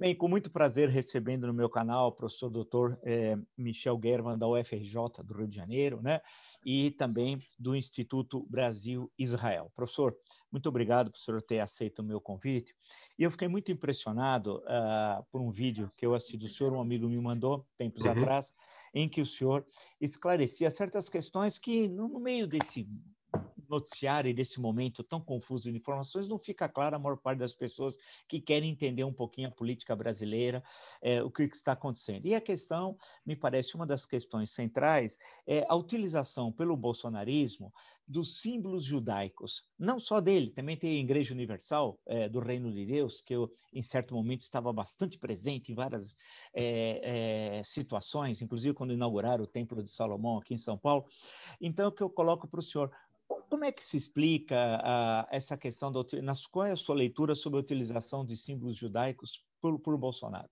Bem, com muito prazer recebendo no meu canal o professor doutor eh, Michel German, da UFRJ do Rio de Janeiro, né? E também do Instituto Brasil-Israel. Professor, muito obrigado por senhor ter aceito o meu convite. E eu fiquei muito impressionado uh, por um vídeo que eu assisti do senhor, um amigo me mandou tempos uhum. atrás, em que o senhor esclarecia certas questões que, no meio desse noticiário e desse momento tão confuso de informações, não fica claro a maior parte das pessoas que querem entender um pouquinho a política brasileira, é, o que, está acontecendo. E a questão, me parece, uma das questões centrais é a utilização pelo bolsonarismo dos símbolos judaicos, não só dele, também tem a Igreja Universal é, do Reino de Deus, que eu, em certo momento, estava bastante presente em várias é, é, situações, inclusive quando inauguraram o Templo de Salomão aqui em São Paulo. Então, o que eu coloco para o senhor, como é que se explica uh, essa questão, da, qual é a sua leitura sobre a utilização de símbolos judaicos por, por Bolsonaro?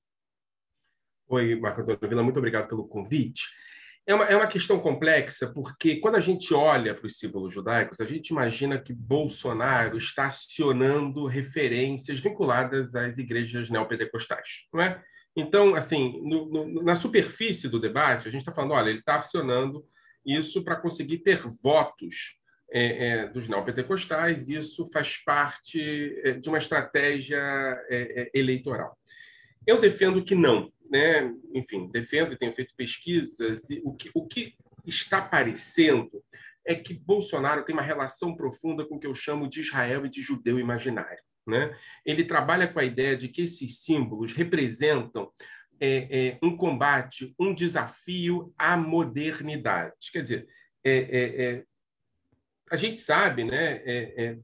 Oi, Marco Antônio Vila, muito obrigado pelo convite. É uma, é uma questão complexa, porque quando a gente olha para os símbolos judaicos, a gente imagina que Bolsonaro está acionando referências vinculadas às igrejas neopentecostais, não é? Então, assim, no, no, na superfície do debate, a gente está falando, olha, ele está acionando isso para conseguir ter votos é, é, dos neopentecostais, isso faz parte é, de uma estratégia é, é, eleitoral. Eu defendo que não, né? enfim, defendo e tenho feito pesquisas, e o que, o que está parecendo é que Bolsonaro tem uma relação profunda com o que eu chamo de Israel e de judeu imaginário. Né? Ele trabalha com a ideia de que esses símbolos representam é, é, um combate, um desafio à modernidade. Quer dizer, é, a gente sabe, né? É, é,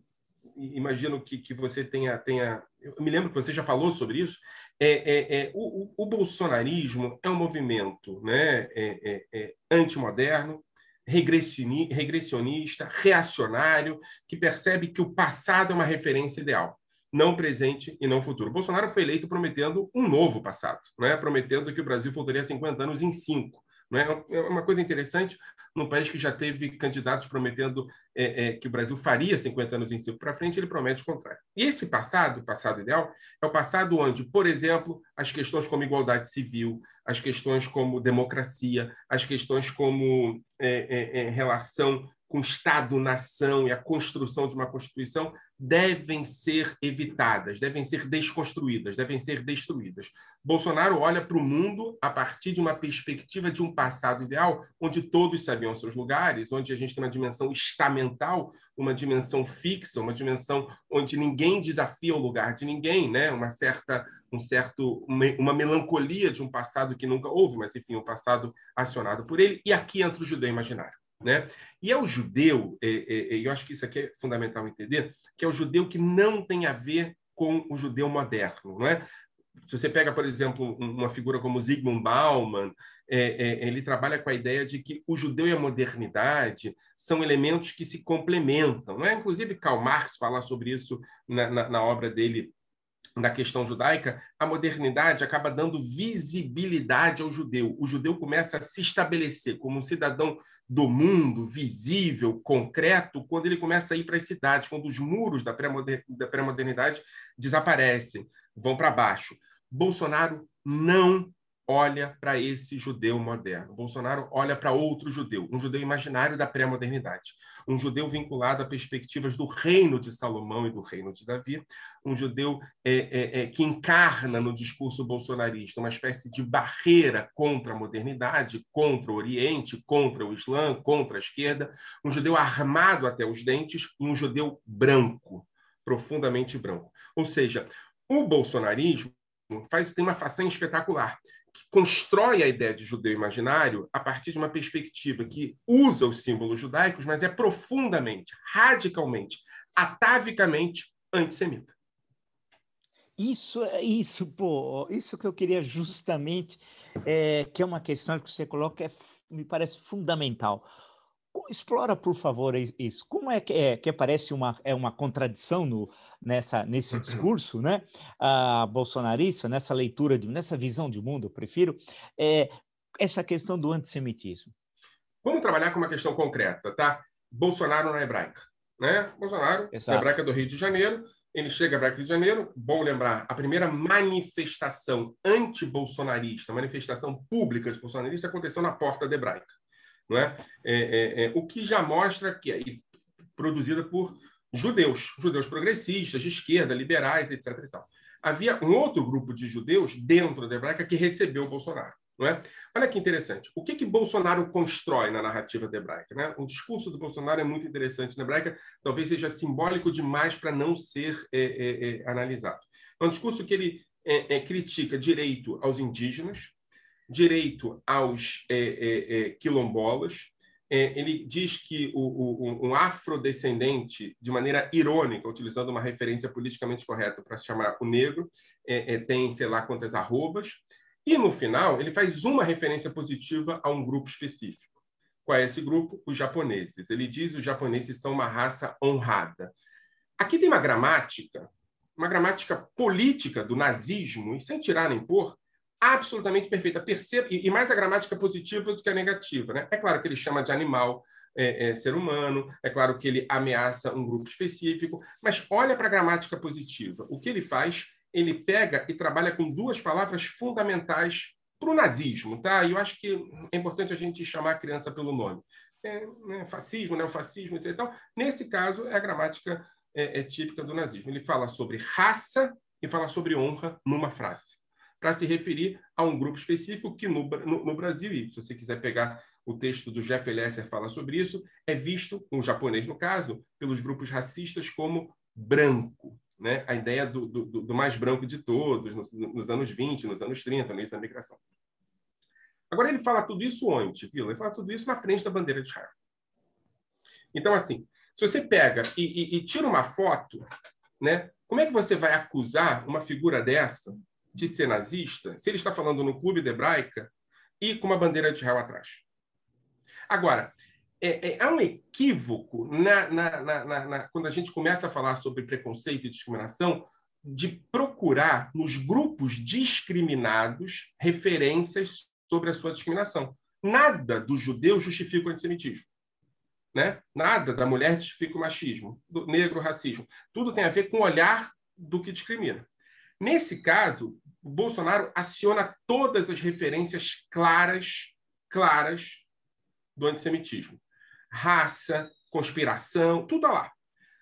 imagino que, que você tenha, tenha. Eu me lembro que você já falou sobre isso. É, é, é o, o, bolsonarismo é um movimento né, é, é, antimoderno, regressionista, reacionário, que percebe que o passado é uma referência ideal não presente e não futuro. Bolsonaro foi eleito prometendo um novo passado, né? prometendo que o Brasil voltaria 50 anos em cinco. É? é uma coisa interessante, num país que já teve candidatos prometendo é, é, que o Brasil faria 50 anos em cinco para frente, ele promete o contrário. E esse passado, o passado ideal, é o passado onde, por exemplo, as questões como igualdade civil, as questões como democracia, as questões como é, é, é relação com Estado-nação e a construção de uma Constituição devem ser evitadas, devem ser desconstruídas, devem ser destruídas. Bolsonaro olha para o mundo a partir de uma perspectiva de um passado ideal, onde todos sabiam seus lugares, onde a gente tem uma dimensão estamental, uma dimensão fixa, uma dimensão onde ninguém desafia o lugar de ninguém, né? uma certa um certo uma melancolia de um passado que nunca houve, mas enfim, um passado acionado por ele. E aqui entra o judeu imaginário. Né? E é o judeu, e, e, e eu acho que isso aqui é fundamental entender, que é o judeu que não tem a ver com o judeu moderno. Não é? Se você pega, por exemplo, uma figura como Zygmunt Bauman, é, é, ele trabalha com a ideia de que o judeu e a modernidade são elementos que se complementam. Não é? Inclusive, Karl Marx fala sobre isso na, na, na obra dele na questão judaica, a modernidade acaba dando visibilidade ao judeu. O judeu começa a se estabelecer como um cidadão do mundo, visível, concreto, quando ele começa a ir para as cidades, quando os muros da pré-modernidade desaparecem, vão para baixo. Bolsonaro não olha para esse judeu moderno. Bolsonaro olha para outro judeu, um judeu imaginário da pré-modernidade, um judeu vinculado a perspectivas do reino de Salomão e do reino de Davi, um judeu é, é, é, que encarna no discurso bolsonarista uma espécie de barreira contra a modernidade, contra o Oriente, contra o Islã, contra a esquerda, um judeu armado até os dentes e um judeu branco, profundamente branco. Ou seja, o bolsonarismo faz, tem uma façanha espetacular constrói a ideia de judeu imaginário a partir de uma perspectiva que usa os símbolos judaicos, mas é profundamente, radicalmente, atavicamente antissemita. Isso, isso, pô, isso que eu queria justamente, é, que é uma questão que você coloca, é, me parece fundamental. Explora, por favor, isso. Como é que, é, que parece uma, é uma contradição no, nessa, nesse discurso né, a bolsonarista, nessa leitura, de, nessa visão de mundo, eu prefiro, é, essa questão do antissemitismo? Vamos trabalhar com uma questão concreta, tá? Bolsonaro na hebraica. Né? Bolsonaro, Exato. na hebraica do Rio de Janeiro, ele chega para Rio de Janeiro, bom lembrar, a primeira manifestação anti-bolsonarista, manifestação pública de bolsonarista, aconteceu na porta de Hebraica. Não é? É, é, é o que já mostra que é produzida por judeus, judeus progressistas, de esquerda, liberais, etc. E tal. Havia um outro grupo de judeus dentro da Hebraica que recebeu o Bolsonaro. Não é? Olha que interessante. O que, que Bolsonaro constrói na narrativa hebraica? Né? O discurso do Bolsonaro é muito interessante na hebraica, talvez seja simbólico demais para não ser é, é, é, analisado. É um discurso que ele é, é, critica direito aos indígenas, direito aos é, quilombolas, ele diz que o, o, um afrodescendente, de maneira irônica, utilizando uma referência politicamente correta para chamar o negro, tem sei lá quantas arrobas, e no final, ele faz uma referência positiva a um grupo específico. Qual é esse grupo? Os japoneses. Ele diz que os japoneses são uma raça honrada. Aqui tem uma gramática, uma gramática política do nazismo, e sem tirar nem pôr, absolutamente perfeita. Perceba, e mais a gramática positiva do que a negativa. Né? É claro que ele chama de animal, é, é, ser humano, é claro que ele ameaça um grupo específico, mas olha para a gramática positiva. O que ele faz ele pega e trabalha com duas palavras fundamentais para o nazismo, tá? E eu acho que é importante a gente chamar a criança pelo nome. É, né, fascismo, neofascismo, etc. Então, nesse caso, é a gramática é, é típica do nazismo. Ele fala sobre raça e fala sobre honra numa frase, para se referir a um grupo específico que no, no, no, Brasil, e se você quiser pegar o texto do Jeff Lesser fala sobre isso, é visto, um japonês no caso, pelos grupos racistas como branco né, a ideia do, do, do, mais branco de todos, nos, nos, anos 20, nos anos 30, no início da migração. Agora, ele fala tudo isso onde, Vila? Ele fala tudo isso na frente da bandeira de Israel. Então, assim, se você pega e, e, e tira uma foto, né, como é que você vai acusar uma figura dessa de ser nazista se ele está falando no clube de hebraica e com uma bandeira de Israel atrás? Agora, é, é, há um equívoco na, na, na, quando a gente começa a falar sobre preconceito e discriminação de procurar nos grupos discriminados referências sobre a sua discriminação. Nada do judeu justifica o antissemitismo. Né? Nada da mulher justifica o machismo, do negro o racismo. Tudo tem a ver com o olhar do que discrimina. Nesse caso, o Bolsonaro aciona todas as referências claras, claras do antissemitismo raça, conspiração, tudo lá.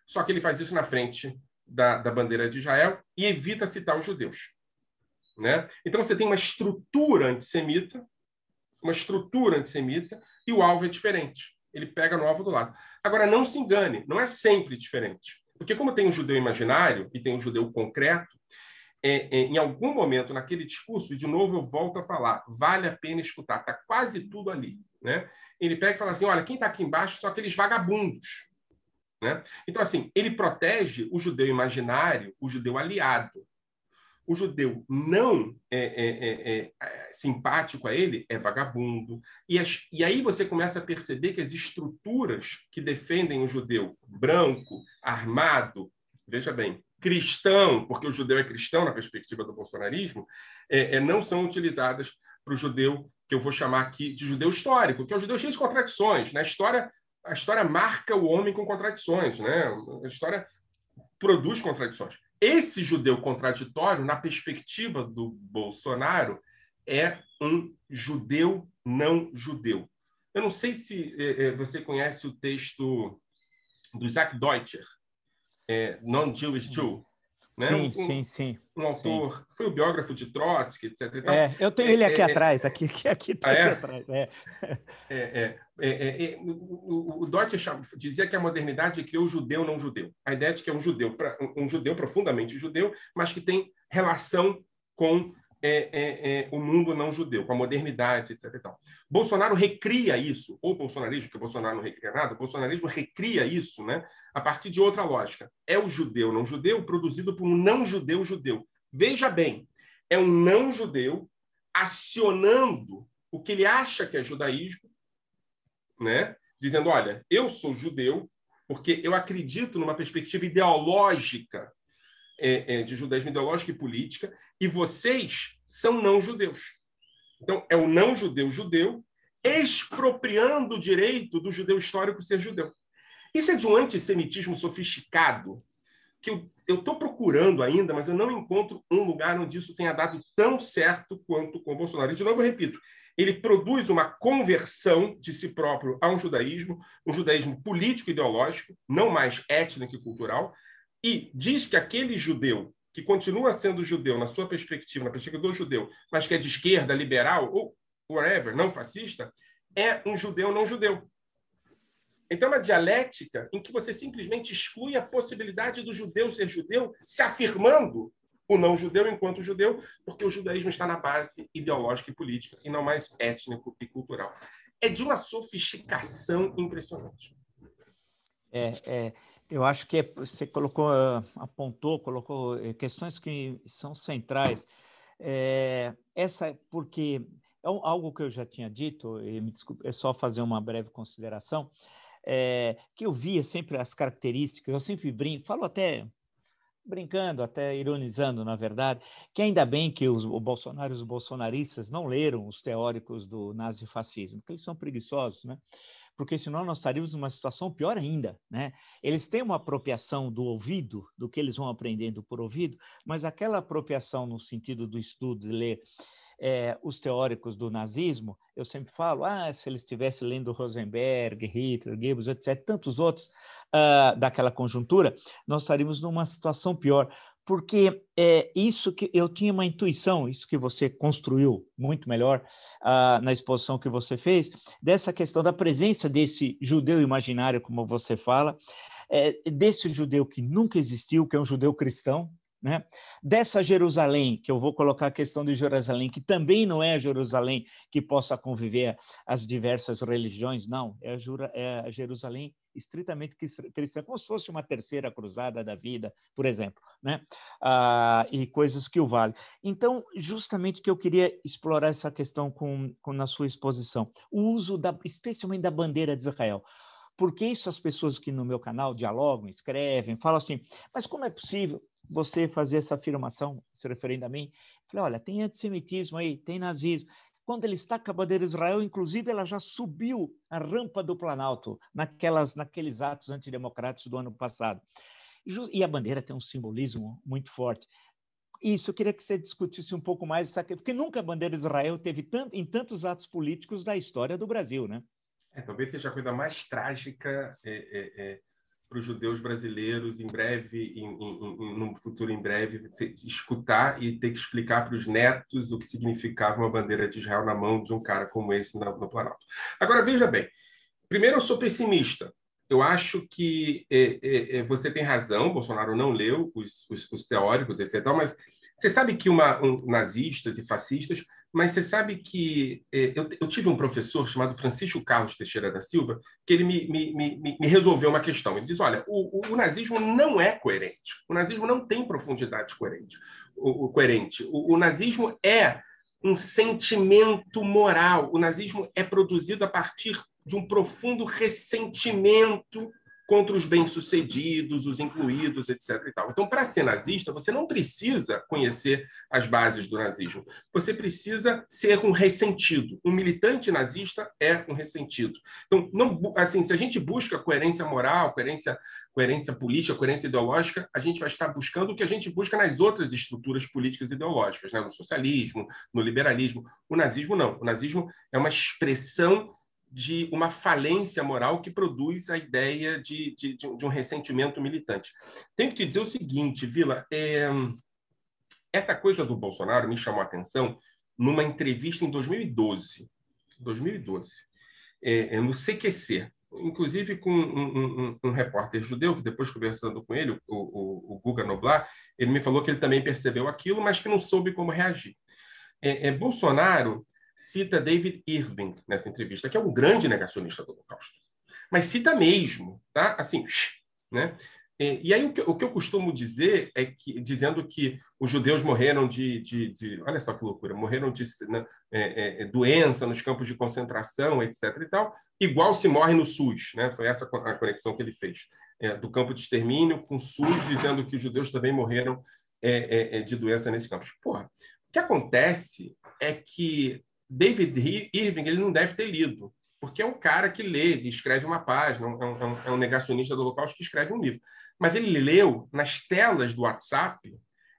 Só que ele faz isso na frente da, da bandeira de Israel e evita citar os judeus. Né? Então você tem uma estrutura antissemita, uma estrutura antissemita, e o alvo é diferente. Ele pega no alvo do lado. Agora, não se engane, não é sempre diferente. Porque como tem um judeu imaginário e tem um judeu concreto, é, é, em algum momento naquele discurso, e de novo eu volto a falar, vale a pena escutar, está quase tudo ali. Né? Ele pega e fala assim: olha, quem está aqui embaixo são aqueles vagabundos. Né? Então, assim, ele protege o judeu imaginário, o judeu aliado. O judeu não é, é, é, é simpático a ele é vagabundo. E, as, e aí você começa a perceber que as estruturas que defendem o judeu branco, armado, veja bem, cristão, porque o judeu é cristão na perspectiva do bolsonarismo, é, é, não são utilizadas para o judeu que eu vou chamar aqui de judeu histórico, que é o judeu cheio de contradições. Né? A, história, a história marca o homem com contradições. Né? A história produz contradições. Esse judeu contraditório, na perspectiva do Bolsonaro, é um judeu não judeu. Eu não sei se é, você conhece o texto do Isaac Deutscher, é, Non-Jewish Jew. Né? Sim, um, sim, sim. Um autor, sim. foi o biógrafo de Trotsky, etc. É, eu tenho é, ele aqui é, é atrás, aqui, aqui, aqui, tá ah, aqui é? atrás. É. É, o, o Deutsche dizia que a modernidade criou o judeu não judeu. A ideia de que é um judeu, um judeu profundamente judeu, mas que tem relação com é, é, é, o mundo não judeu, com a modernidade, etc. E Bolsonaro recria isso, ou bolsonarismo, que Bolsonaro não recria nada, o bolsonarismo recria isso né, a partir de outra lógica. É o judeu não judeu produzido por um não judeu judeu. Veja bem, é um não judeu acionando o que ele acha que é judaísmo, né, dizendo: olha, eu sou judeu porque eu acredito numa perspectiva ideológica é, é, de judaísmo ideológico e política, e vocês são não judeus. Então, é o não judeu expropriando o direito do judeu histórico ser judeu. Isso é de um antissemitismo sofisticado, que eu estou procurando ainda, mas eu não encontro um lugar onde isso tenha dado tão certo quanto com Bolsonaro. E, de novo, eu repito, ele produz uma conversão de si próprio a um judaísmo, um judaísmo político-ideológico, não mais étnico e cultural, e diz que aquele judeu que continua sendo judeu na sua perspectiva, na perspectiva do judeu, mas que é de esquerda, liberal ou whatever, não fascista, é um judeu não judeu. Então, é uma dialética em que você simplesmente exclui a possibilidade do judeu ser judeu, se afirmando o não judeu enquanto judeu, porque o judaísmo está na base ideológica e política, e não mais étnico e cultural. É de uma sofisticação impressionante. É, é, eu acho que é, você colocou, apontou, colocou eh, questões que são centrais. É, essa, porque é algo que eu já tinha dito, e me desculpe, é só fazer uma breve consideração, é, que eu via sempre as características, eu sempre brinco, falo até brincando, até ironizando, na verdade, que ainda bem que os, os bolsonaristas não leram os teóricos do nazifascismo, porque eles são preguiçosos, né? Porque senão nós estaríamos numa situação pior ainda, né? Eles têm uma apropriação do ouvido, do que eles vão aprendendo por ouvido, mas aquela apropriação no sentido do estudo, de ler é, os teóricos do nazismo, eu sempre falo, ah, se eles estivessem lendo Rosenberg, Hitler, Goebbels, etc., tantos outros uh, daquela conjuntura, nós estaríamos numa situação pior porque é isso que eu tinha uma intuição, isso que você construiu muito melhor uh, na exposição que você fez, dessa questão da presença desse judeu imaginário, como você fala, é, desse judeu que nunca existiu, que é um judeu cristão, né? Dessa Jerusalém, que eu vou colocar a questão de Jerusalém, que também não é Jerusalém que possa conviver as diversas religiões, não, é a, Jura, é a Jerusalém estritamente cristã, como se fosse uma terceira cruzada da vida, por exemplo, né? Ah, e coisas que o vale. Então, justamente que eu queria explorar essa questão com, com na sua exposição, o uso da, especialmente da bandeira de Israel. Porque isso as pessoas que no meu canal dialogam, escrevem, falam assim, mas como é possível você fazer essa afirmação, se referindo a mim? falei, olha, tem antissemitismo aí, tem nazismo, quando ele está com a bandeira de Israel, inclusive ela já subiu a rampa do Planalto naquelas, naqueles atos antidemocráticos do ano passado. E a bandeira tem um simbolismo muito forte. Isso, eu queria que você discutisse um pouco mais, porque nunca a bandeira de Israel teve tanto, em tantos atos políticos da história do Brasil, né? É, talvez seja a coisa mais trágica é, é, é para os judeus brasileiros em breve, em, em, em, num futuro em breve, escutar e ter que explicar para os netos o que significava uma bandeira de Israel na mão de um cara como esse no, no Planalto. Agora, veja bem, primeiro eu sou pessimista. Eu acho que é, é, você tem razão, Bolsonaro não leu os, os, os teóricos, etc. Mas você sabe que uma, um, nazistas e fascistas mas você sabe que é, eu, eu, tive um professor chamado Francisco Carlos Teixeira da Silva, que ele me, me, me, me resolveu uma questão. Ele diz: olha, o, o, o, nazismo não é coerente. O nazismo não tem profundidade coerente. O, coerente. O, o nazismo é um sentimento moral. O nazismo é produzido a partir de um profundo ressentimento contra os bem-sucedidos, os incluídos, etc. Então, para ser nazista, você não precisa conhecer as bases do nazismo. Você precisa ser um ressentido. Um militante nazista é um ressentido. Então, não, assim, se a gente busca coerência moral, coerência, coerência política, coerência ideológica, a gente vai estar buscando o que a gente busca nas outras estruturas políticas e ideológicas, né? no socialismo, no liberalismo. O nazismo não. O nazismo é uma expressão de uma falência moral que produz a ideia de, de, de um ressentimento militante. Tenho que te dizer o seguinte, Vila, é... essa coisa do Bolsonaro me chamou a atenção numa entrevista em 2012, 2012, é, é, no CQC, inclusive com um, um, um, repórter judeu, que depois conversando com ele, o, o, o Guga Noblar, ele me falou que ele também percebeu aquilo, mas que não soube como reagir. É, é, Bolsonaro cita David Irving nessa entrevista, que é um grande negacionista do Holocausto. Mas cita mesmo, tá? Assim, né? E aí o que, o que eu costumo dizer é que, dizendo que os judeus morreram de, de, de olha só que loucura, morreram de né, é, é, doença nos campos de concentração, etc. e tal, igual se morre no SUS, né? Foi essa a conexão que ele fez é, do campo de extermínio com o SUS, dizendo que os judeus também morreram é, é, é, de doença nesses campos. Porra, o que acontece é que David Irving ele não deve ter lido porque é um cara que lê, escreve uma página, é um, é um negacionista do Holocausto que escreve um livro. Mas ele leu nas telas do WhatsApp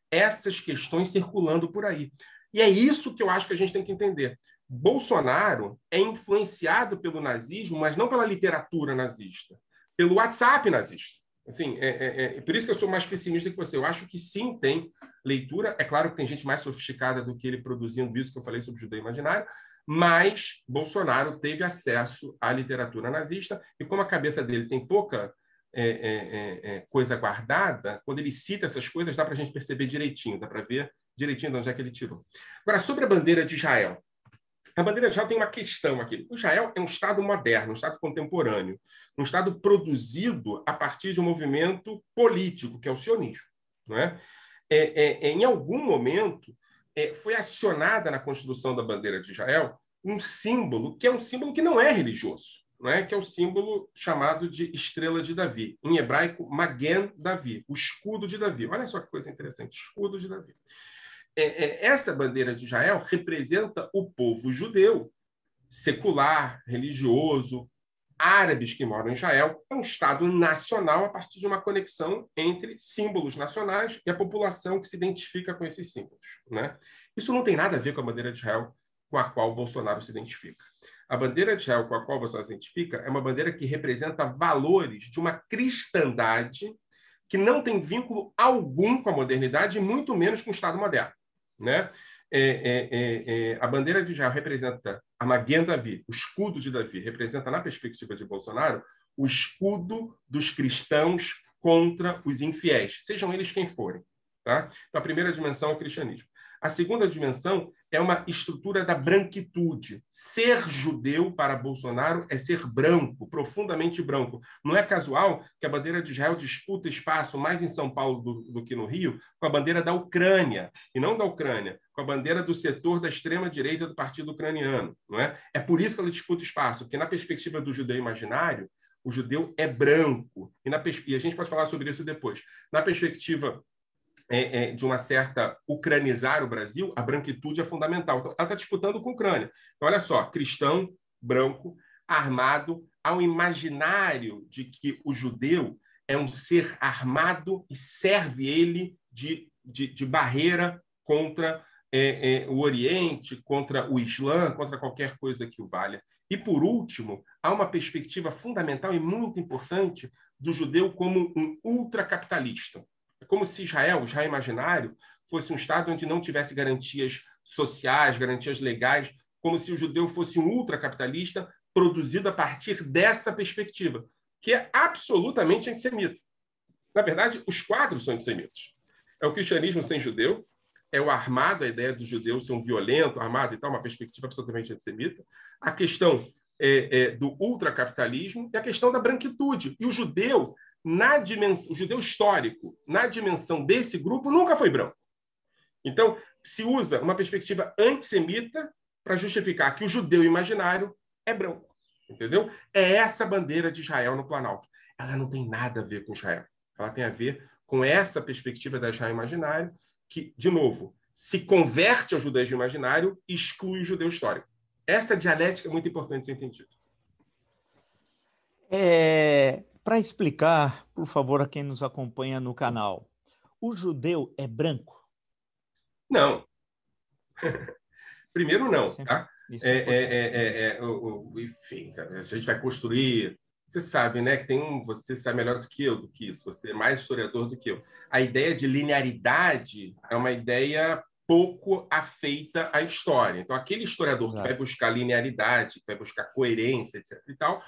essas questões circulando por aí. E é isso que eu acho que a gente tem que entender. Bolsonaro é influenciado pelo nazismo, mas não pela literatura nazista, pelo WhatsApp nazista. Assim, é, é, é, por isso que eu sou mais pessimista que você. Eu acho que sim, tem leitura. É claro que tem gente mais sofisticada do que ele produzindo isso que eu falei sobre o judeu imaginário, mas Bolsonaro teve acesso à literatura nazista e como a cabeça dele tem pouca é, é, é, é coisa guardada, quando ele cita essas coisas, dá para a gente perceber direitinho, dá para ver direitinho de onde é que ele tirou. Agora, sobre a bandeira de Israel. A bandeira de Israel tem uma questão aqui. Israel é um Estado moderno, um Estado contemporâneo, um Estado produzido a partir de um movimento político, que é o sionismo. Não é? é, é, é em algum momento, é, foi acionada na construção da bandeira de Israel um símbolo que é um símbolo que não é religioso, não é? que é o símbolo chamado de estrela de Davi, em hebraico Magen Davi, o escudo de Davi. Olha só que coisa interessante, escudo de Davi. É, é, essa bandeira de Israel representa o povo judeu, secular, religioso, árabes que moram em Israel. É um Estado nacional a partir de uma conexão entre símbolos nacionais e a população que se identifica com esses símbolos. Né? Isso não tem nada a ver com a bandeira de Israel com a qual Bolsonaro se identifica. A bandeira de Israel com a qual Bolsonaro se identifica é uma bandeira que representa valores de uma cristandade que não tem vínculo algum com a modernidade, muito menos com o Estado moderno. Né? É, é, é, é a bandeira de Israel representa a Maguen Davi, o escudo de Davi, representa, na perspectiva de Bolsonaro, o escudo dos cristãos contra os infiéis, sejam eles quem forem. Tá? Então, a primeira dimensão é o cristianismo. A segunda dimensão é uma estrutura da branquitude. Ser judeu para Bolsonaro é ser branco, profundamente branco. Não é casual que a bandeira de Israel disputa espaço mais em São Paulo do, do que no Rio com a bandeira da Ucrânia, e não da Ucrânia, com a bandeira do setor da extrema-direita do partido ucraniano. Não é? é por isso que ela disputa espaço, porque na perspectiva do judeu imaginário, o judeu é branco. E, na, e a gente pode falar sobre isso depois. Na perspectiva é, é, de uma certa ucranizar o Brasil, a branquitude é fundamental. Então, ela está disputando com a Ucrânia. Então, olha só, cristão, branco, armado, ao imaginário de que o judeu é um ser armado e serve ele de, de, de barreira contra é, é, o Oriente, contra o Islã, contra qualquer coisa que o valha. E, por último, há uma perspectiva fundamental e muito importante do judeu como um ultracapitalista. É como se Israel, Israel imaginário, fosse um Estado onde não tivesse garantias sociais, garantias legais, como se o judeu fosse um ultracapitalista produzido a partir dessa perspectiva, que é absolutamente antissemita. Na verdade, os quadros são antissemitas. É o cristianismo sem judeu, é o armado, a ideia do judeu ser um violento, armado e tal, uma perspectiva absolutamente antissemita. A questão é, é, do ultracapitalismo e a questão da branquitude. E o judeu na dimensão, o judeu histórico, na dimensão desse grupo, nunca foi branco. Então, se usa uma perspectiva antissemita para justificar que o judeu imaginário é branco. Entendeu? É essa bandeira de Israel no Planalto. Ela não tem nada a ver com Israel. Ela tem a ver com essa perspectiva da Israel imaginário, que, de novo, se converte ao judaísmo imaginário e exclui o judeu histórico. Essa dialética é muito importante ser entendida. É, para explicar, por favor, a quem nos acompanha no canal, o judeu é branco? Não. Primeiro, não. Tá? É, é, é, é, o, o, enfim, a gente vai construir. Você sabe, né? Que tem um. Você sabe melhor do que eu do que isso. Você é mais historiador do que eu. A ideia de linearidade é uma ideia pouco afeita à história. Então, aquele historiador Exato. que vai buscar linearidade, que vai buscar coerência, etc. e tal,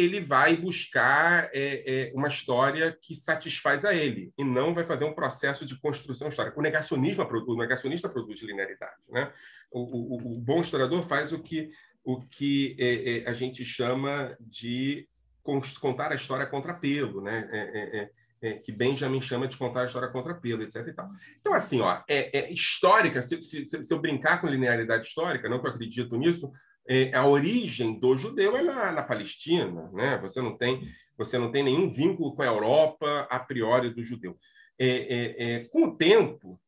ele vai buscar é, é, uma história que satisfaz a ele e não vai fazer um processo de construção histórica. O negacionismo o negacionista produz linearidade, né? O, o, o bom historiador faz o que o que é, é a gente chama de contar a história contra pelo, né? É, é, que Benjamin chama de contar a história contra pelo, etc. Então, assim, ó, é, histórica. Se, se, se eu brincar com linearidade histórica, não que eu acredito nisso, a origem do judeu é na, na, Palestina, né? Você não tem você não tem nenhum vínculo com a Europa a priori do judeu. É, é, é, com o tempo,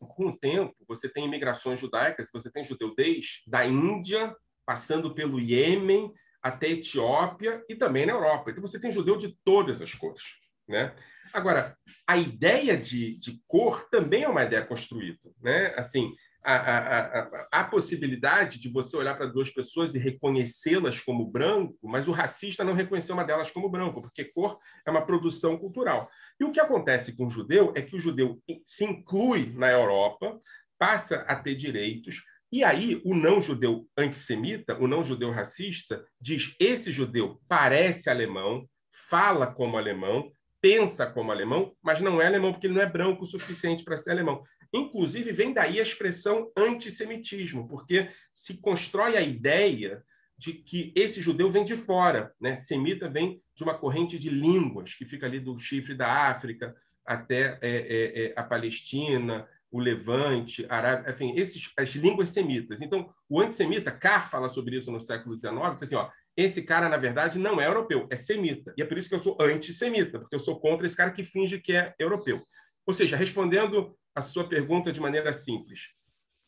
com o tempo, você tem imigrações judaicas, você tem judeu desde da Índia, passando pelo Iêmen, até Etiópia e também na Europa. Então você tem judeu de todas as cores. Né? Agora, a ideia de, de cor também é uma ideia construída. Né? Assim, a, a, a, a, possibilidade de você olhar para duas pessoas e reconhecê-las como branco, mas o racista não reconheceu uma delas como branco, porque cor é uma produção cultural. E o que acontece com o judeu é que o judeu se inclui na Europa, passa a ter direitos, e aí o não-judeu antissemita, o não-judeu racista, diz: esse judeu parece alemão, fala como alemão, pensa como alemão, mas não é alemão porque ele não é branco o suficiente para ser alemão. Inclusive, vem daí a expressão antissemitismo, porque se constrói a ideia de que esse judeu vem de fora. Né? Semita vem de uma corrente de línguas que fica ali do chifre da África até é, é, é, a Palestina, o Levante, Arábia, enfim, esses, as línguas semitas. Então, o antissemita, Carr fala sobre isso no século XIX, diz assim, ó, esse cara, na verdade, não é europeu, é semita. E é por isso que eu sou antissemita, porque eu sou contra esse cara que finge que é europeu. Ou seja, respondendo a sua pergunta de maneira simples,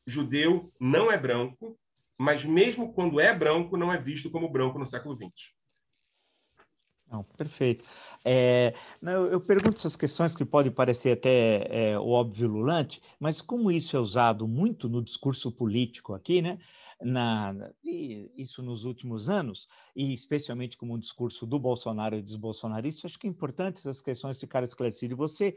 judeu não é branco, mas mesmo quando é branco, não é visto como branco no século XX. Não, perfeito. É, não, eu pergunto essas questões que podem parecer até é, óbvio lulante, mas como isso é usado muito no discurso político aqui, né? Na, isso nos últimos anos, e especialmente como um discurso do Bolsonaro e dos bolsonaristas, acho que é importante essas questões ficarem esclarecidas. Você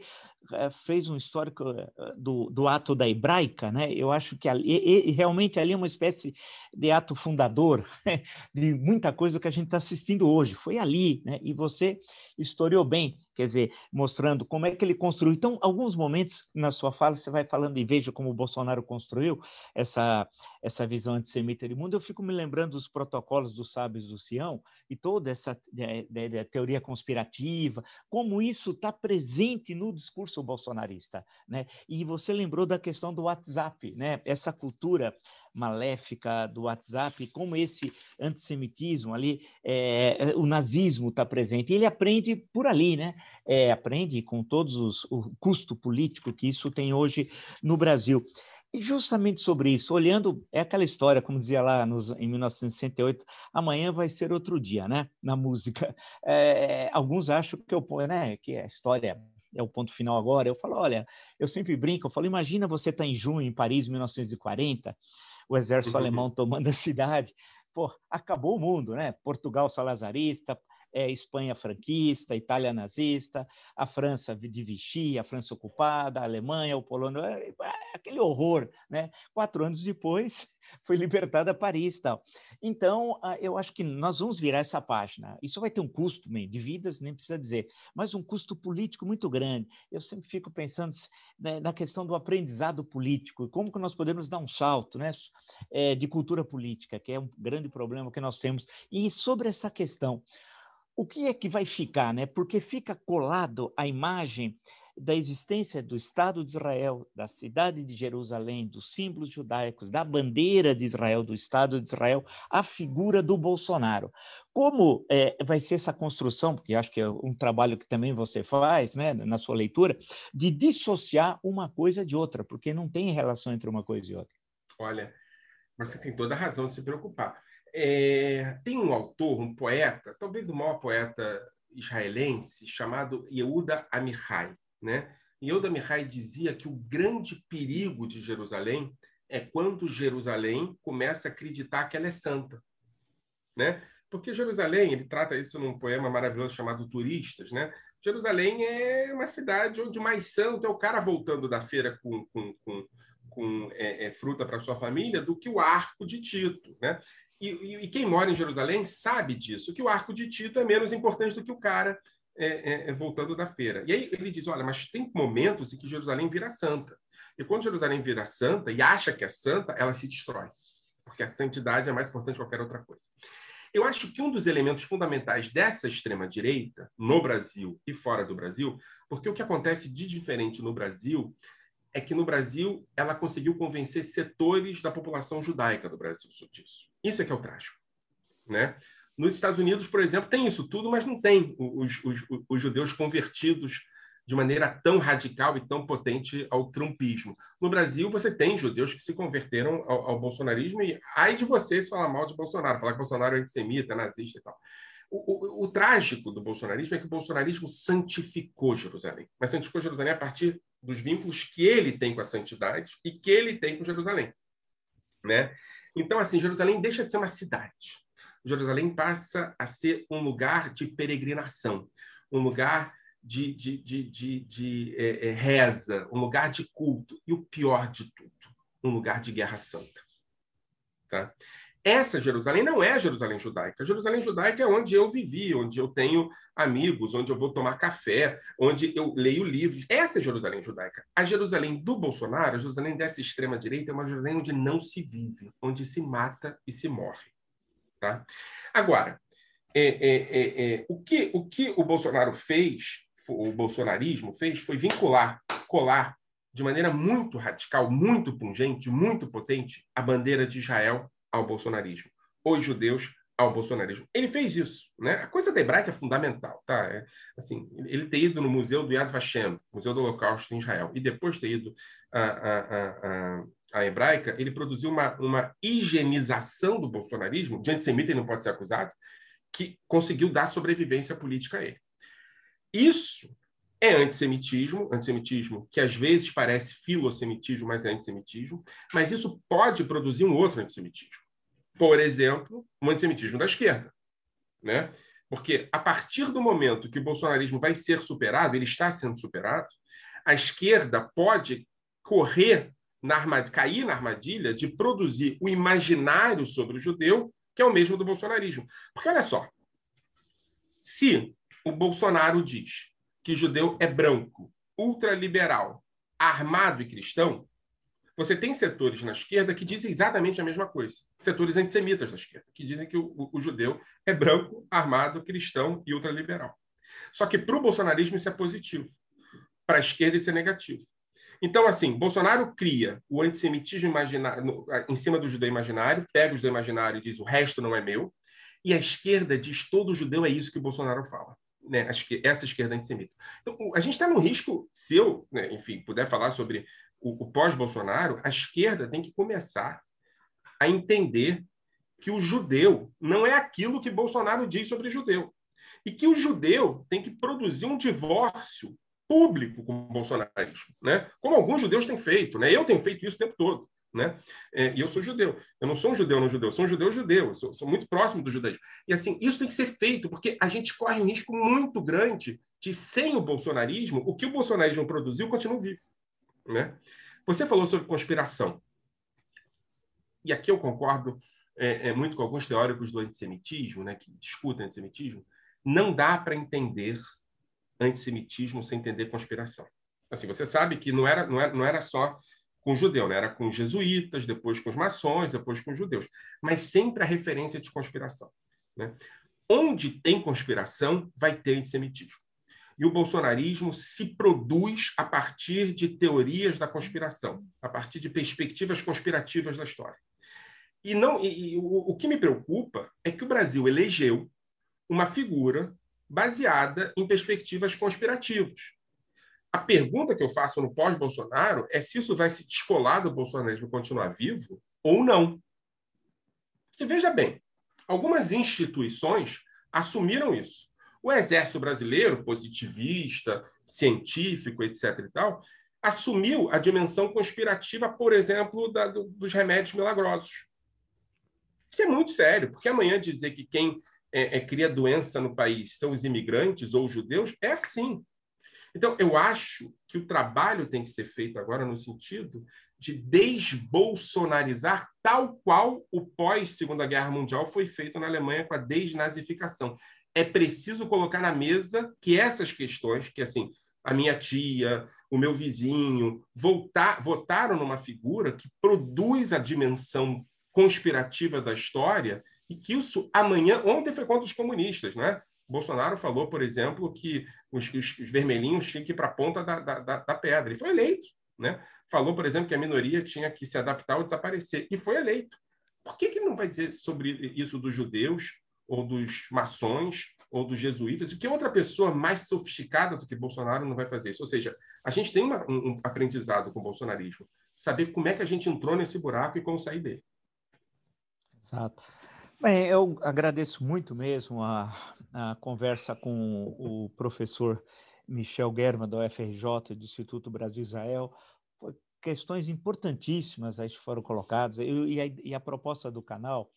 é, fez um histórico eh, do, do ato da hebraica, né? eu acho que ali, e, e realmente ali é uma espécie de ato fundador de muita coisa que a gente está assistindo hoje. Foi ali, né? e você historiou bem quer dizer, mostrando como é que ele construiu. Então, alguns momentos na sua fala você vai falando e veja como o Bolsonaro construiu essa essa visão antissemita do mundo. Eu fico me lembrando dos protocolos dos sábios do Sião e toda essa de, de, de teoria conspirativa, como isso está presente no discurso bolsonarista, né? E você lembrou da questão do WhatsApp, né? Essa cultura maléfica do WhatsApp, como esse antissemitismo ali, é, o nazismo está presente. E ele aprende por ali, né? É, aprende com todos os, o custo político que isso tem hoje no Brasil. E justamente sobre isso, olhando, é aquela história, como dizia lá nos, em 1968, amanhã vai ser outro dia, né? Na música. É, alguns acham que, eu, né, que a história é o ponto final agora. Eu falo, olha, eu sempre brinco, eu falo, imagina você estar tá em junho, em Paris, 1940, o exército uhum. alemão tomando a cidade. Pô, acabou o mundo, né? Portugal salazarista, é, Espanha franquista, Itália nazista, a França de Vichy, a França ocupada, a Alemanha, o Polônia, é, é, aquele horror, né? Quatro anos depois foi libertada Paris, tal. Então, eu acho que nós vamos virar essa página. Isso vai ter um custo, bem, de vidas, nem precisa dizer, mas um custo político muito grande. Eu sempre fico pensando né, na questão do aprendizado político, como que nós podemos dar um salto, né, é, de cultura política, que é um grande problema que nós temos. E sobre essa questão, o que é que vai ficar, né? Porque fica colado a imagem da existência do Estado de Israel, da cidade de Jerusalém, dos símbolos judaicos, da bandeira de Israel, do Estado de Israel, a figura do Bolsonaro. Como é, vai ser essa construção, porque acho que é um trabalho que também você faz, né, na sua leitura, de dissociar uma coisa de outra, porque não tem relação entre uma coisa e outra. Olha, você tem toda a razão de se preocupar. É, tem um autor, um poeta, talvez o maior poeta israelense, chamado Yehuda Amichai. Né? Yehuda Amichai dizia que o grande perigo de Jerusalém é quando Jerusalém começa a acreditar que ela é santa. Né? Porque Jerusalém, ele trata isso num poema maravilhoso chamado Turistas, né? Jerusalém é uma cidade onde mais santo é o cara voltando da feira com, com, com, com é, é, fruta para sua família do que o arco de Tito, né? E, e, quem mora em Jerusalém sabe disso, que o arco de Tito é menos importante do que o cara é, é, é, voltando da feira. E aí ele diz: olha, mas tem momentos em que Jerusalém vira santa. E quando Jerusalém vira santa e acha que é santa, ela se destrói, porque a santidade é mais importante que qualquer outra coisa. Eu acho que um dos elementos fundamentais dessa extrema-direita, no Brasil e fora do Brasil, porque o que acontece de diferente no Brasil é que no Brasil ela conseguiu convencer setores da população judaica do Brasil disso. Isso é que é o trágico. Né? Nos Estados Unidos, por exemplo, tem isso tudo, mas não tem os, os, os judeus convertidos de maneira tão radical e tão potente ao trumpismo. No Brasil, você tem judeus que se converteram ao, ao bolsonarismo e ai de você se falar mal de Bolsonaro, falar que Bolsonaro é antissemita, nazista e tal. O, o, o, trágico do bolsonarismo é que o bolsonarismo santificou Jerusalém, mas santificou Jerusalém a partir dos vínculos que ele tem com a santidade e que ele tem com Jerusalém. Né? Então, assim, Jerusalém deixa de ser uma cidade. Jerusalém passa a ser um lugar de peregrinação, um lugar de, de, de, de, de é, é, reza, um lugar de culto. E o pior de tudo, um lugar de guerra santa. Tá? Essa Jerusalém não é a Jerusalém judaica. A Jerusalém judaica é onde eu vivi, onde eu tenho amigos, onde eu vou tomar café, onde eu leio livros. Essa é a Jerusalém judaica. A Jerusalém do Bolsonaro, a Jerusalém dessa extrema-direita, é uma Jerusalém onde não se vive, onde se mata e se morre. Tá? Agora, é, é, é, é o, que, o que o Bolsonaro fez, o bolsonarismo fez, foi vincular, colar de maneira muito radical, muito pungente, muito potente, a bandeira de Israel ao bolsonarismo, os judeus ao bolsonarismo. Ele fez isso, né? A coisa da hebraica é fundamental, tá? É, assim, ele ter ido no museu do Yad Vashem, Museu do Holocausto em Israel, e depois ter ido a, a, a, a hebraica, ele produziu uma, uma higienização do bolsonarismo, de antissemita ele não pode ser acusado, que conseguiu dar sobrevivência política a ele. Isso é antissemitismo, antissemitismo que às vezes parece filosemitismo, mas é antissemitismo, mas isso pode produzir um outro antissemitismo por exemplo, o antissemitismo da esquerda. Né? Porque a partir do momento que o bolsonarismo vai ser superado, ele está sendo superado, a esquerda pode correr na armadilha, cair na armadilha de produzir o imaginário sobre o judeu, que é o mesmo do bolsonarismo. Porque olha só, se o Bolsonaro diz que judeu é branco, ultraliberal, armado e cristão, você tem setores na esquerda que dizem exatamente a mesma coisa. Setores antissemitas da esquerda, que dizem que o, o, judeu é branco, armado, cristão e ultraliberal. Só que para o bolsonarismo isso é positivo. Para a esquerda isso é negativo. Então, assim, Bolsonaro cria o antissemitismo imaginário, em cima do judeu imaginário, pega o judeu imaginário e diz o resto não é meu. E a esquerda diz todo judeu é isso que o Bolsonaro fala. Né, essa esquerda antissemita. Então, a gente está no risco, se eu, né, enfim, puder falar sobre o, o pós-Bolsonaro, a esquerda tem que começar a entender que o judeu não é aquilo que Bolsonaro diz sobre judeu. E que o judeu tem que produzir um divórcio público com o bolsonarismo, né? como alguns judeus têm feito. Né? Eu tenho feito isso o tempo todo. Né? É, e eu sou judeu. Eu não sou um judeu não judeu, eu sou um judeu judeu, sou, sou, muito próximo do judaísmo. E assim, isso tem que ser feito, porque a gente corre um risco muito grande de, sem o bolsonarismo, o que o bolsonarismo produziu continua vivo. Né? Você falou sobre conspiração. E aqui eu concordo é, é, muito com alguns teóricos do antissemitismo, né, que discutem antissemitismo. Não dá para entender antissemitismo sem entender conspiração. Assim, você sabe que não era, não era, não era só com judeu, né? era com jesuítas, depois com os maçons, depois com os judeus. Mas sempre a referência de conspiração. Né? Onde tem conspiração, vai ter antissemitismo e o bolsonarismo se produz a partir de teorias da conspiração, a partir de perspectivas conspirativas da história. E não, e, e, o, o que me preocupa é que o Brasil elegeu uma figura baseada em perspectivas conspirativas. A pergunta que eu faço no pós-Bolsonaro é se isso vai se descolar do bolsonarismo continuar vivo ou não. Porque veja bem, algumas instituições assumiram isso. O exército brasileiro, positivista, científico, etc. e tal, assumiu a dimensão conspirativa, por exemplo, da, do, dos remédios milagrosos. Isso é muito sério, porque amanhã dizer que quem é, é, cria doença no país são os imigrantes ou os judeus é assim. Então, eu acho que o trabalho tem que ser feito agora no sentido de desbolsonarizar tal qual o pós-Segunda Guerra Mundial foi feito na Alemanha com a desnazificação é preciso colocar na mesa que essas questões, que assim, a minha tia, o meu vizinho, votaram numa figura que produz a dimensão conspirativa da história e que isso amanhã, ontem foi contra os comunistas, né? Bolsonaro falou, por exemplo, que os, os, os vermelhinhos tinham que ir para a ponta da, da, da, pedra. E foi eleito. Né? Falou, por exemplo, que a minoria tinha que se adaptar ou desaparecer. E foi eleito. Por que, que não vai dizer sobre isso dos judeus, ou dos maçons, ou dos jesuítas, e que outra pessoa mais sofisticada do que Bolsonaro não vai fazer isso? Ou seja, a gente tem uma, um, aprendizado com o bolsonarismo, saber como é que a gente entrou nesse buraco e como sair dele. Exato. Bem, eu agradeço muito mesmo a, a conversa com o professor Michel German, da UFRJ, do Instituto Brasil-Israel. Questões importantíssimas aí foram colocadas, e, a, e a proposta do canal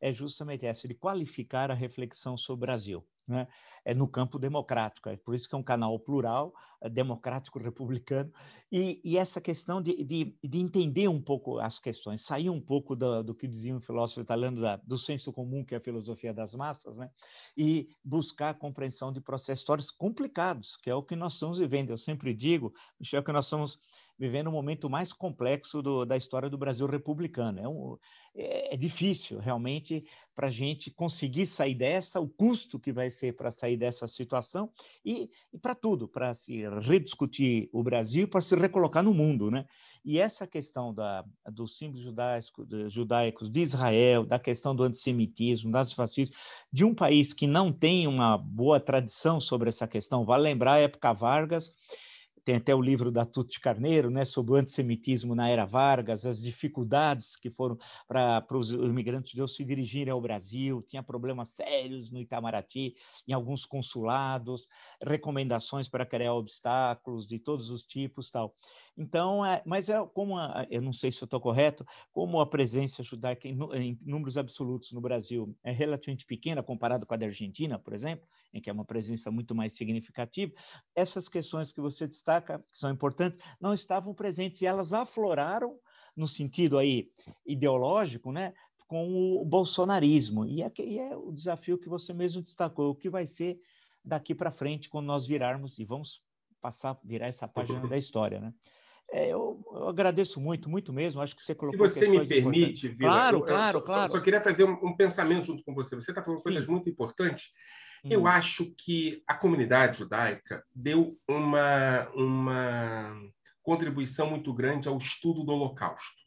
é justamente essa, de qualificar a reflexão sobre o Brasil né? é no campo democrático. É por isso que é um canal plural, é democrático, republicano, e, e essa questão de, de, de, entender um pouco as questões, sair um pouco do, do que dizia um filósofo italiano, da, do senso comum, que é a filosofia das massas, né? e buscar a compreensão de processos históricos complicados, que é o que nós estamos vivendo. Eu sempre digo, Michel, que nós estamos vivendo um momento mais complexo do, da história do Brasil republicano. É, um, é, é difícil, realmente, para a gente conseguir sair dessa, o custo que vai ser para sair dessa situação e, e para tudo, para se rediscutir o Brasil, para se recolocar no mundo, né? E essa questão da, dos símbolos judaicos, judaicos de Israel, da questão do antissemitismo, das fascistas, de um país que não tem uma boa tradição sobre essa questão, vale lembrar a época Vargas, tem até o livro da Tuti Carneiro, né, sobre o antissemitismo na era Vargas, as dificuldades que foram para os imigrantes judeus se dirigirem ao Brasil, tinha problemas sérios no Itamaraty, em alguns consulados, recomendações para criar obstáculos de todos os tipos, tal. Então, é, mas é como, a, eu não sei se eu estou correto, como a presença judaica em, em, números absolutos no Brasil é relativamente pequena comparado com a da Argentina, por exemplo, em que é uma presença muito mais significativa, essas questões que você destaca, que são importantes, não estavam presentes e elas afloraram no sentido aí ideológico, né, com o bolsonarismo. E é, e é o desafio que você mesmo destacou, o que vai ser daqui para frente quando nós virarmos e vamos passar virar essa página da história, né? É, eu, eu, agradeço muito, muito mesmo. Acho que você colocou. Se você me permite, Vila, claro, eu, claro, eu, claro. Só, só queria fazer um, um, pensamento junto com você. Você está falando Sim. coisas muito importantes. Hum. Eu acho que a comunidade judaica deu uma, uma contribuição muito grande ao estudo do Holocausto,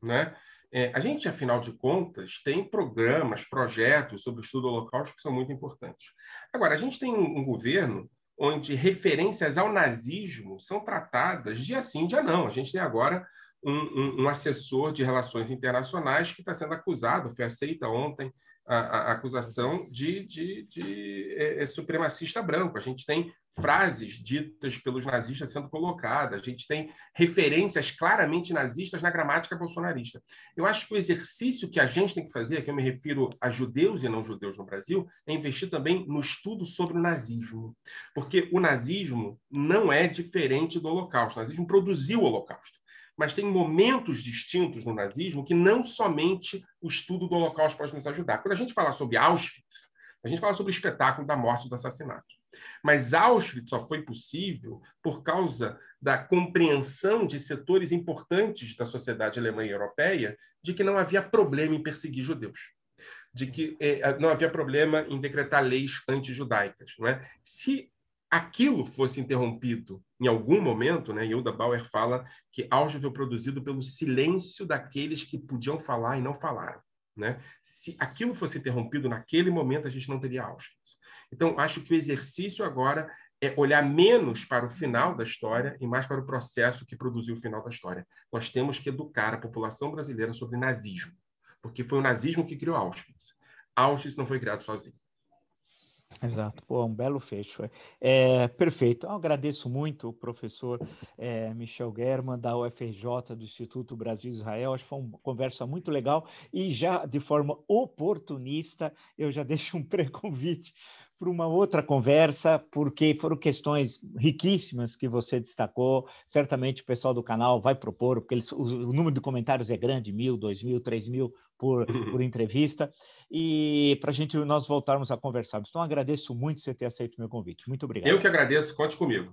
né? É, a gente, afinal de contas, tem programas, projetos sobre o estudo do Holocausto que são muito importantes. Agora, a gente tem um, um governo onde referências ao nazismo são tratadas dia sim, dia não. A gente tem agora um, um, um assessor de relações internacionais que está sendo acusado, foi aceita ontem a, a acusação de, de, de é, é, supremacista branco. A gente tem frases ditas pelos nazistas sendo colocadas, a gente tem referências claramente nazistas na gramática bolsonarista. Eu acho que o exercício que a gente tem que fazer, aqui eu me refiro a judeus e não judeus no Brasil, é investir também no estudo sobre o nazismo. Porque o nazismo não é diferente do Holocausto. O nazismo produziu o Holocausto mas tem momentos distintos no nazismo que não somente o estudo do Holocausto pode nos ajudar. Quando a gente fala sobre Auschwitz, a gente fala sobre o espetáculo da morte e do assassinato. Mas Auschwitz só foi possível por causa da compreensão de setores importantes da sociedade alemã e europeia de que não havia problema em perseguir judeus, de que eh, não havia problema em decretar leis anti-judaicas. Não é? Se aquilo fosse interrompido em algum momento, né, Hilda Bauer fala que Auschwitz foi produzido pelo silêncio daqueles que podiam falar e não falaram. Né? Se aquilo fosse interrompido naquele momento, a gente não teria Auschwitz. Então, acho que o exercício agora é olhar menos para o final da história e mais para o processo que produziu o final da história. Nós temos que educar a população brasileira sobre nazismo, porque foi o nazismo que criou Auschwitz. Auschwitz não foi criado sozinho. Exato, pô, um belo fecho. É, perfeito. Eu agradeço muito o professor é, Michel German, da UFRJ, do Instituto Brasil-Israel. Acho que foi uma conversa muito legal e já de forma oportunista, eu já deixo um pré-convite para uma outra conversa, porque foram questões riquíssimas que você destacou. Certamente o pessoal do canal vai propor, porque eles, o, o, número de comentários é grande, mil, dois mil, três mil por, por entrevista, e para a gente nós voltarmos a conversar. Então, agradeço muito você ter aceito o meu convite. Muito obrigado. Eu que agradeço, conte comigo.